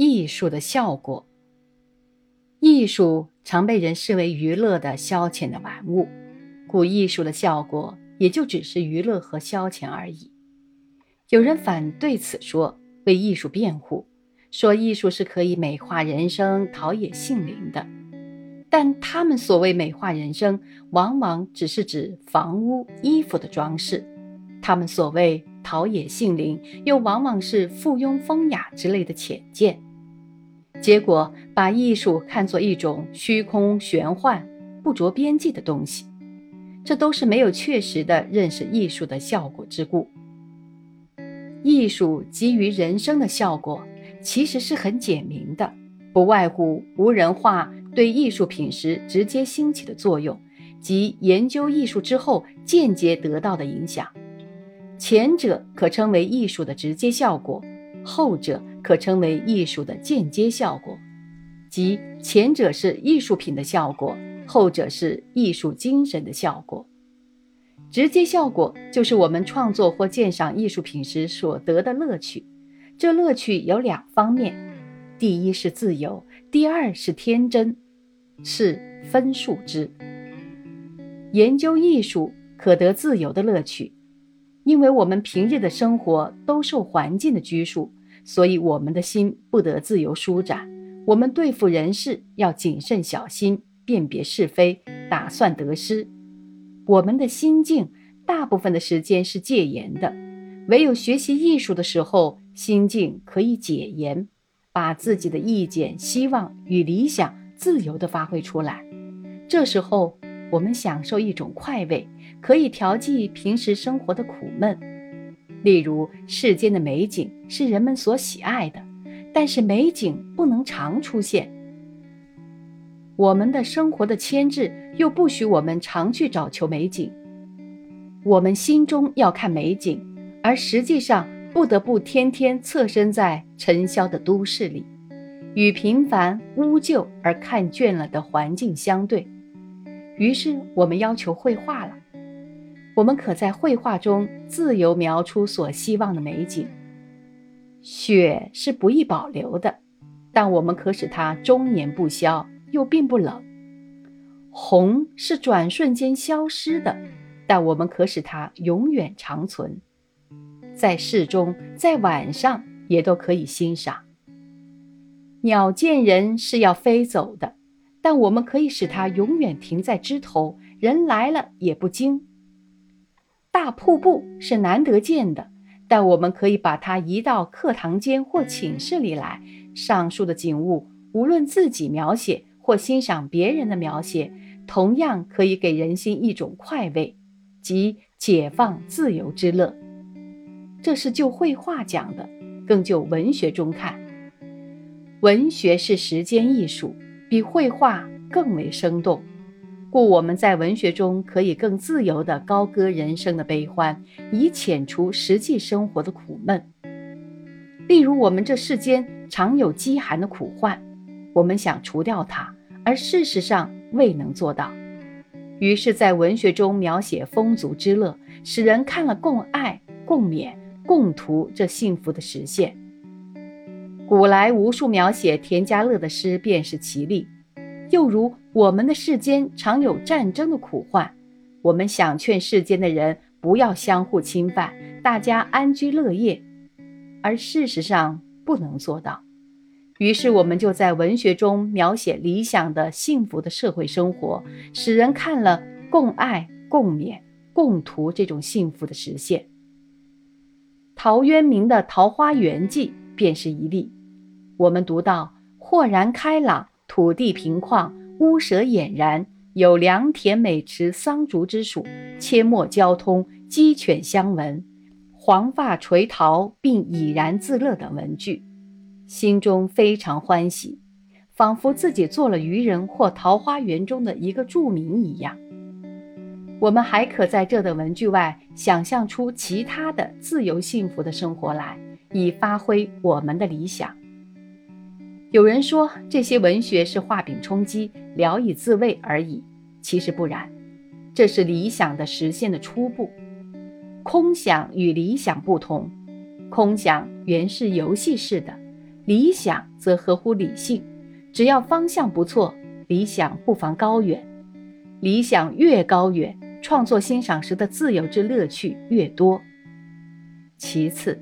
艺术的效果。艺术常被人视为娱乐的消遣的玩物，故艺术的效果也就只是娱乐和消遣而已。有人反对此说，为艺术辩护，说艺术是可以美化人生、陶冶性灵的。但他们所谓美化人生，往往只是指房屋、衣服的装饰；他们所谓陶冶性灵，又往往是附庸风雅之类的浅见。结果把艺术看作一种虚空玄幻、不着边际的东西，这都是没有确实的认识艺术的效果之故。艺术给予人生的效果其实是很简明的，不外乎无人化对艺术品时直接兴起的作用，及研究艺术之后间接得到的影响。前者可称为艺术的直接效果。后者可称为艺术的间接效果，即前者是艺术品的效果，后者是艺术精神的效果。直接效果就是我们创作或鉴赏艺术品时所得的乐趣，这乐趣有两方面：第一是自由，第二是天真，是分数之。研究艺术可得自由的乐趣，因为我们平日的生活都受环境的拘束。所以，我们的心不得自由舒展。我们对付人事要谨慎小心，辨别是非，打算得失。我们的心境大部分的时间是戒严的，唯有学习艺术的时候，心境可以解严，把自己的意见、希望与理想自由地发挥出来。这时候，我们享受一种快慰，可以调剂平时生活的苦闷。例如，世间的美景是人们所喜爱的，但是美景不能常出现。我们的生活的牵制又不许我们常去找求美景。我们心中要看美景，而实际上不得不天天侧身在尘嚣的都市里，与平凡污旧而看倦了的环境相对。于是，我们要求绘画了。我们可在绘画中自由描出所希望的美景。雪是不易保留的，但我们可使它终年不消，又并不冷。红是转瞬间消失的，但我们可使它永远长存。在室中，在晚上也都可以欣赏。鸟见人是要飞走的，但我们可以使它永远停在枝头，人来了也不惊。大瀑布是难得见的，但我们可以把它移到课堂间或寝室里来。上述的景物，无论自己描写或欣赏别人的描写，同样可以给人心一种快慰，即解放自由之乐。这是就绘画讲的，更就文学中看。文学是时间艺术，比绘画更为生动。故我们在文学中可以更自由地高歌人生的悲欢，以遣除实际生活的苦闷。例如，我们这世间常有饥寒的苦患，我们想除掉它，而事实上未能做到。于是，在文学中描写丰足之乐，使人看了共爱、共勉、共图这幸福的实现。古来无数描写田家乐的诗，便是其例。又如我们的世间常有战争的苦患，我们想劝世间的人不要相互侵犯，大家安居乐业，而事实上不能做到。于是我们就在文学中描写理想的幸福的社会生活，使人看了共爱、共勉、共图这种幸福的实现。陶渊明的《桃花源记》便是一例。我们读到豁然开朗。土地平旷，屋舍俨然，有良田美池桑竹之属，阡陌交通，鸡犬相闻，黄发垂髫，并怡然自乐等文句，心中非常欢喜，仿佛自己做了渔人或桃花源中的一个住民一样。我们还可在这等文句外，想象出其他的自由幸福的生活来，以发挥我们的理想。有人说这些文学是画饼充饥、聊以自慰而已，其实不然，这是理想的实现的初步。空想与理想不同，空想原是游戏式的，理想则合乎理性。只要方向不错，理想不妨高远。理想越高远，创作欣赏时的自由之乐趣越多。其次，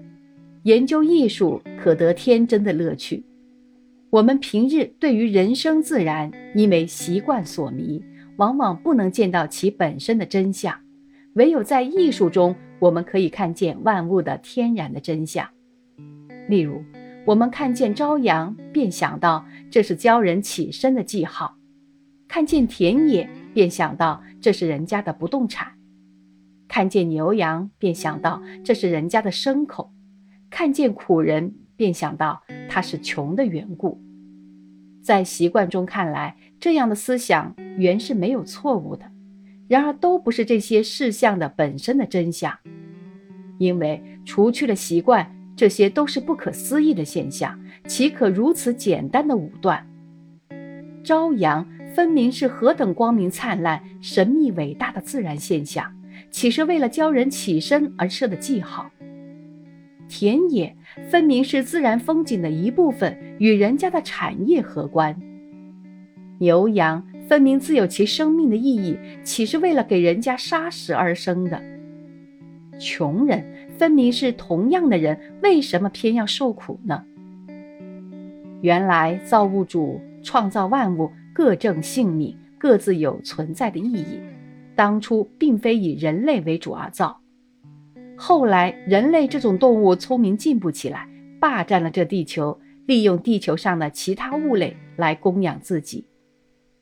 研究艺术可得天真的乐趣。我们平日对于人生自然，因为习惯所迷，往往不能见到其本身的真相。唯有在艺术中，我们可以看见万物的天然的真相。例如，我们看见朝阳，便想到这是教人起身的记号；看见田野，便想到这是人家的不动产；看见牛羊，便想到这是人家的牲口；看见苦人，便想到他是穷的缘故。在习惯中看来，这样的思想原是没有错误的。然而，都不是这些事项的本身的真相，因为除去了习惯，这些都是不可思议的现象，岂可如此简单的武断？朝阳分明是何等光明灿烂、神秘伟大的自然现象，岂是为了教人起身而设的记号？田野分明是自然风景的一部分，与人家的产业何关？牛羊。分明自有其生命的意义，岂是为了给人家杀食而生的？穷人分明是同样的人，为什么偏要受苦呢？原来造物主创造万物，各正性命，各自有存在的意义。当初并非以人类为主而造，后来人类这种动物聪明进步起来，霸占了这地球，利用地球上的其他物类来供养自己。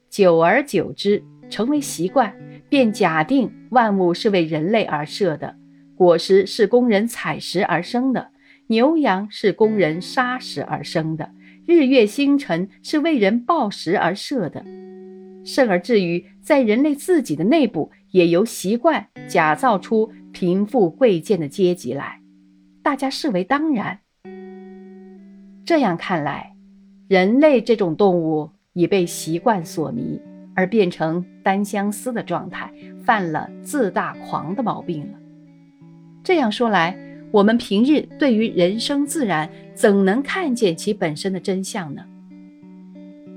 久而久之，成为习惯，便假定万物是为人类而设的，果实是供人采食而生的，牛羊是供人杀食而生的，日月星辰是为人报时而设的，甚而至于在人类自己的内部，也由习惯假造出贫富贵贱的阶级来，大家视为当然。这样看来，人类这种动物。已被习惯所迷，而变成单相思的状态，犯了自大狂的毛病了。这样说来，我们平日对于人生自然，怎能看见其本身的真相呢？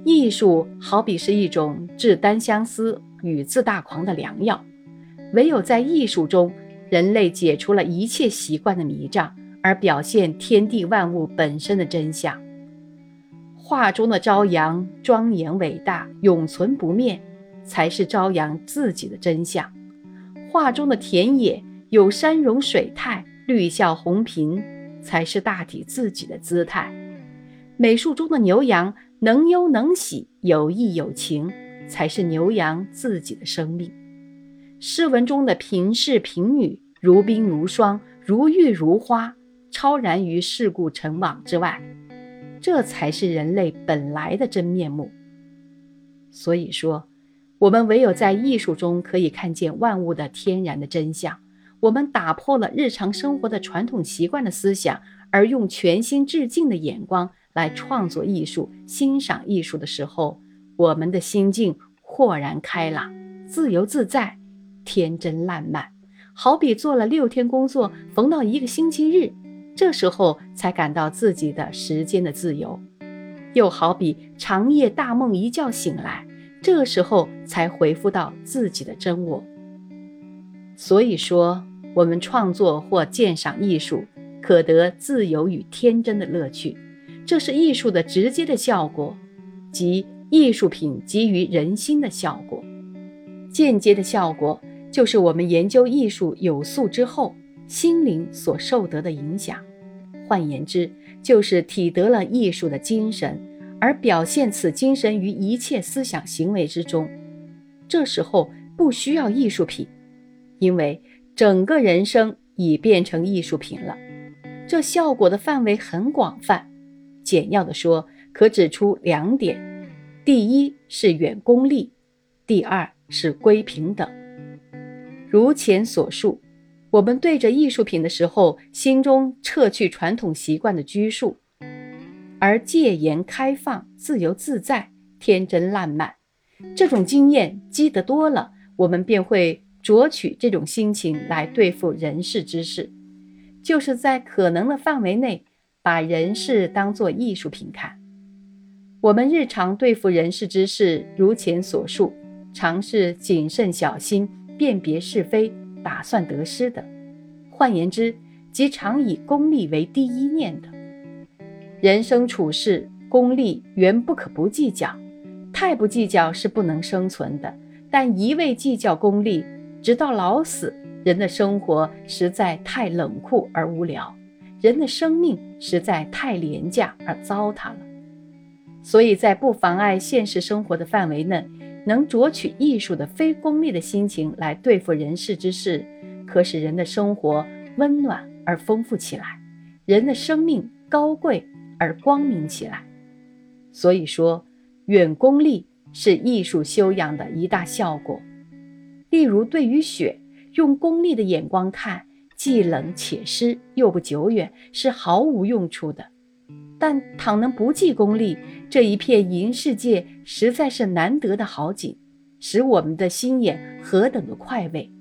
艺术好比是一种治单相思与自大狂的良药，唯有在艺术中，人类解除了一切习惯的迷障，而表现天地万物本身的真相。画中的朝阳庄严伟大，永存不灭，才是朝阳自己的真相；画中的田野有山容水态，绿笑红颦，才是大体自己的姿态；美术中的牛羊能忧能喜，有义有情，才是牛羊自己的生命；诗文中的平士平女如冰如霜，如玉如花，超然于世故尘网之外。这才是人类本来的真面目。所以说，我们唯有在艺术中可以看见万物的天然的真相。我们打破了日常生活的传统习惯的思想，而用全新致敬的眼光来创作艺术、欣赏艺术的时候，我们的心境豁然开朗、自由自在、天真烂漫，好比做了六天工作，逢到一个星期日。这时候才感到自己的时间的自由，又好比长夜大梦一觉醒来，这时候才回复到自己的真我。所以说，我们创作或鉴赏艺术，可得自由与天真的乐趣，这是艺术的直接的效果，即艺术品给予人心的效果；间接的效果，就是我们研究艺术有素之后。心灵所受得的影响，换言之，就是体得了艺术的精神，而表现此精神于一切思想行为之中。这时候不需要艺术品，因为整个人生已变成艺术品了。这效果的范围很广泛。简要的说，可指出两点：第一是远功利，第二是归平等。如前所述。我们对着艺术品的时候，心中撤去传统习惯的拘束，而戒严开放、自由自在、天真烂漫。这种经验积得多了，我们便会酌取这种心情来对付人世之事，就是在可能的范围内，把人事当作艺术品看。我们日常对付人事之事，如前所述，常是谨慎小心，辨别是非，打算得失的。换言之，即常以功利为第一念的。人生处事，功利原不可不计较，太不计较是不能生存的。但一味计较功利，直到老死，人的生活实在太冷酷而无聊，人的生命实在太廉价而糟蹋了。所以在不妨碍现实生活的范围内，能酌取艺术的非功利的心情来对付人世之事，可使人的生活温暖而丰富起来，人的生命高贵而光明起来。所以说，远功利是艺术修养的一大效果。例如，对于雪，用功利的眼光看，既冷且湿，又不久远，是毫无用处的。但倘能不计功利，这一片银世界实在是难得的好景，使我们的心眼何等的快慰！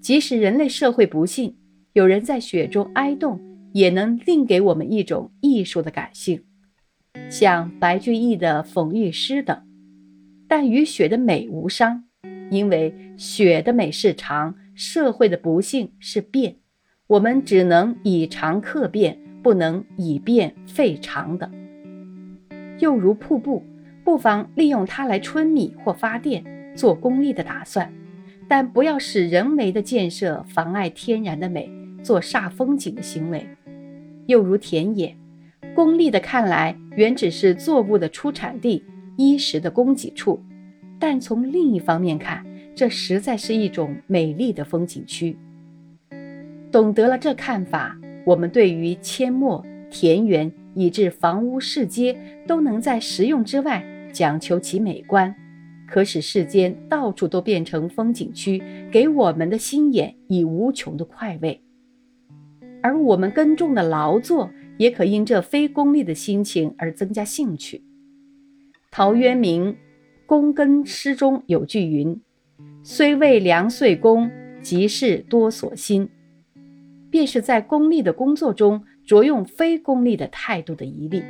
即使人类社会不幸，有人在雪中哀动，也能另给我们一种艺术的感性，像白居易的讽喻诗等。但与雪的美无伤，因为雪的美是长，社会的不幸是变，我们只能以长克变。不能以变废长的，又如瀑布，不妨利用它来春米或发电，做功利的打算，但不要使人为的建设妨碍天然的美，做煞风景的行为。又如田野，功利的看来，原只是作物的出产地、衣食的供给处，但从另一方面看，这实在是一种美丽的风景区。懂得了这看法。我们对于阡陌、田园以至房屋市街，都能在实用之外讲求其美观，可使世间到处都变成风景区，给我们的心眼以无穷的快慰。而我们耕种的劳作，也可因这非功利的心情而增加兴趣。陶渊明《躬耕诗》中有句云：“虽未良岁功，即是多所心。”便是在功利的工作中着用非功利的态度的一例。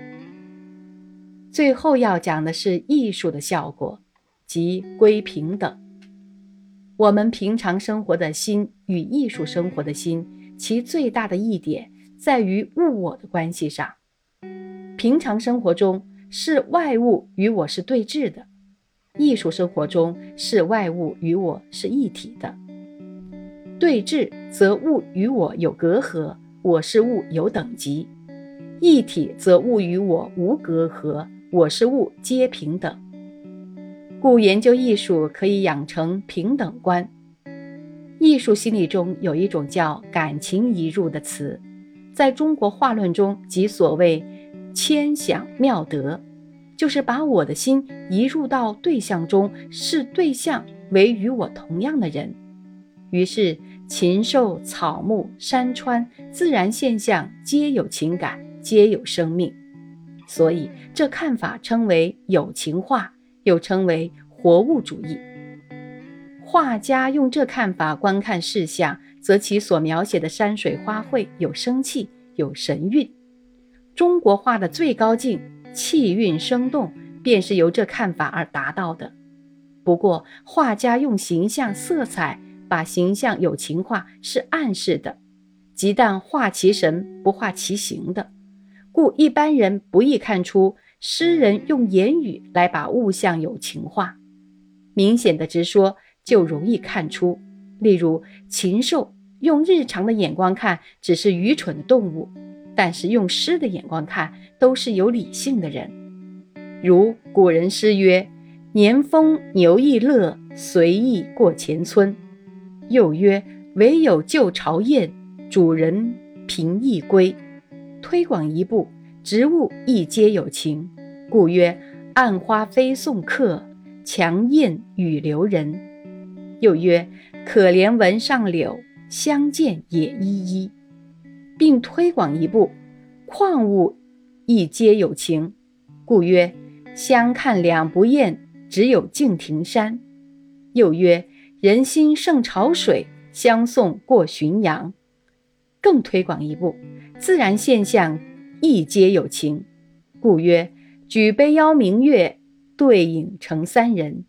最后要讲的是艺术的效果，即归平等。我们平常生活的心与艺术生活的心，其最大的一点在于物我的关系上。平常生活中，是外物与我是对峙的；艺术生活中，是外物与我是一体的。对峙则物与我有隔阂，我是物有等级；一体则物与我无隔阂，我是物皆平等。故研究艺术可以养成平等观。艺术心理中有一种叫“感情移入”的词，在中国画论中即所谓“千想妙得”，就是把我的心移入到对象中，视对象为与我同样的人。于是，禽兽、草木、山川、自然现象皆有情感，皆有生命。所以，这看法称为有情画，又称为活物主义。画家用这看法观看事项，则其所描写的山水花卉有生气，有神韵。中国画的最高境，气韵生动，便是由这看法而达到的。不过，画家用形象、色彩。把形象有情化是暗示的，即但画其神不画其形的，故一般人不易看出诗人用言语来把物象有情化。明显的直说就容易看出，例如禽兽，用日常的眼光看只是愚蠢的动物，但是用诗的眼光看都是有理性的人。如古人诗曰：“年丰牛亦乐，随意过前村。”又曰：“唯有旧巢燕，主人平易归。”推广一步，植物亦皆有情，故曰：“暗花飞送客，强燕语留人。”又曰：“可怜闻上柳，相见也依依。”并推广一步，矿物亦皆有情，故曰：“相看两不厌，只有敬亭山。”又曰。人心胜潮水，相送过浔阳。更推广一步，自然现象亦皆有情，故曰：举杯邀明月，对影成三人。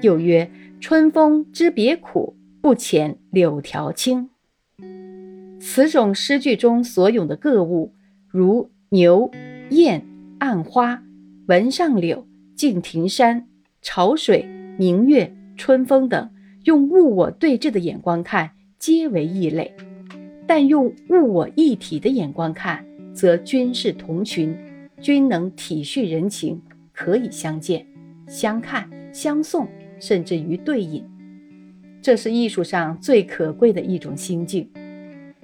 又曰：春风知别苦，不遣柳条青。此种诗句中所咏的各物，如牛、雁、暗花、文上柳、敬亭山、潮水、明月、春风等，用物我对峙的眼光看，皆为异类；但用物我一体的眼光看，则均是同群，均能体恤人情，可以相见、相看、相送，甚至于对饮。这是艺术上最可贵的一种心境。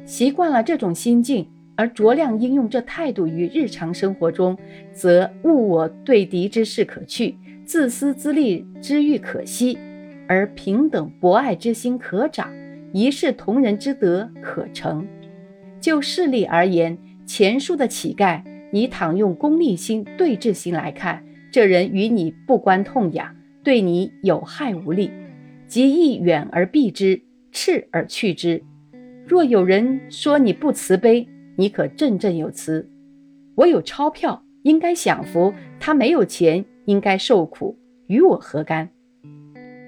习惯了这种心境，而酌量应用这态度于日常生活中，则物我对敌之事可去，自私自利之欲可息，而平等博爱之心可长，一视同仁之德可成。就事例而言，前述的乞丐，你倘用功利心、对峙心来看，这人与你不关痛痒，对你有害无利，即亦远而避之，斥而去之。若有人说你不慈悲，你可振振有词。我有钞票，应该享福；他没有钱，应该受苦。与我何干？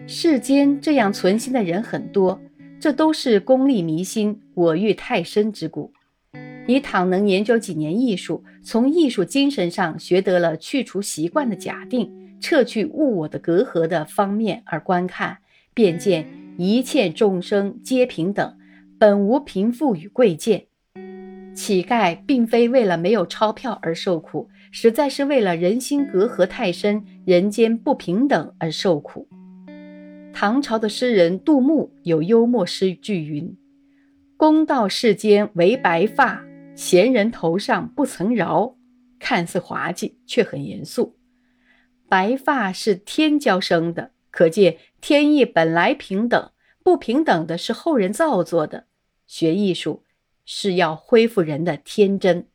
世间这样存心的人很多，这都是功利迷心、我欲太深之故。你倘能研究几年艺术，从艺术精神上学得了去除习惯的假定、撤去物我的隔阂的方面而观看，便见一切众生皆平等。本无贫富与贵贱，乞丐并非为了没有钞票而受苦，实在是为了人心隔阂太深、人间不平等而受苦。唐朝的诗人杜牧有幽默诗句云：“公道世间唯白发，闲人头上不曾饶。”看似滑稽，却很严肃。白发是天骄生的，可见天意本来平等，不平等的是后人造作的。学艺术是要恢复人的天真。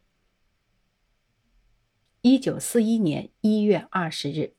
一九四一年一月二十日。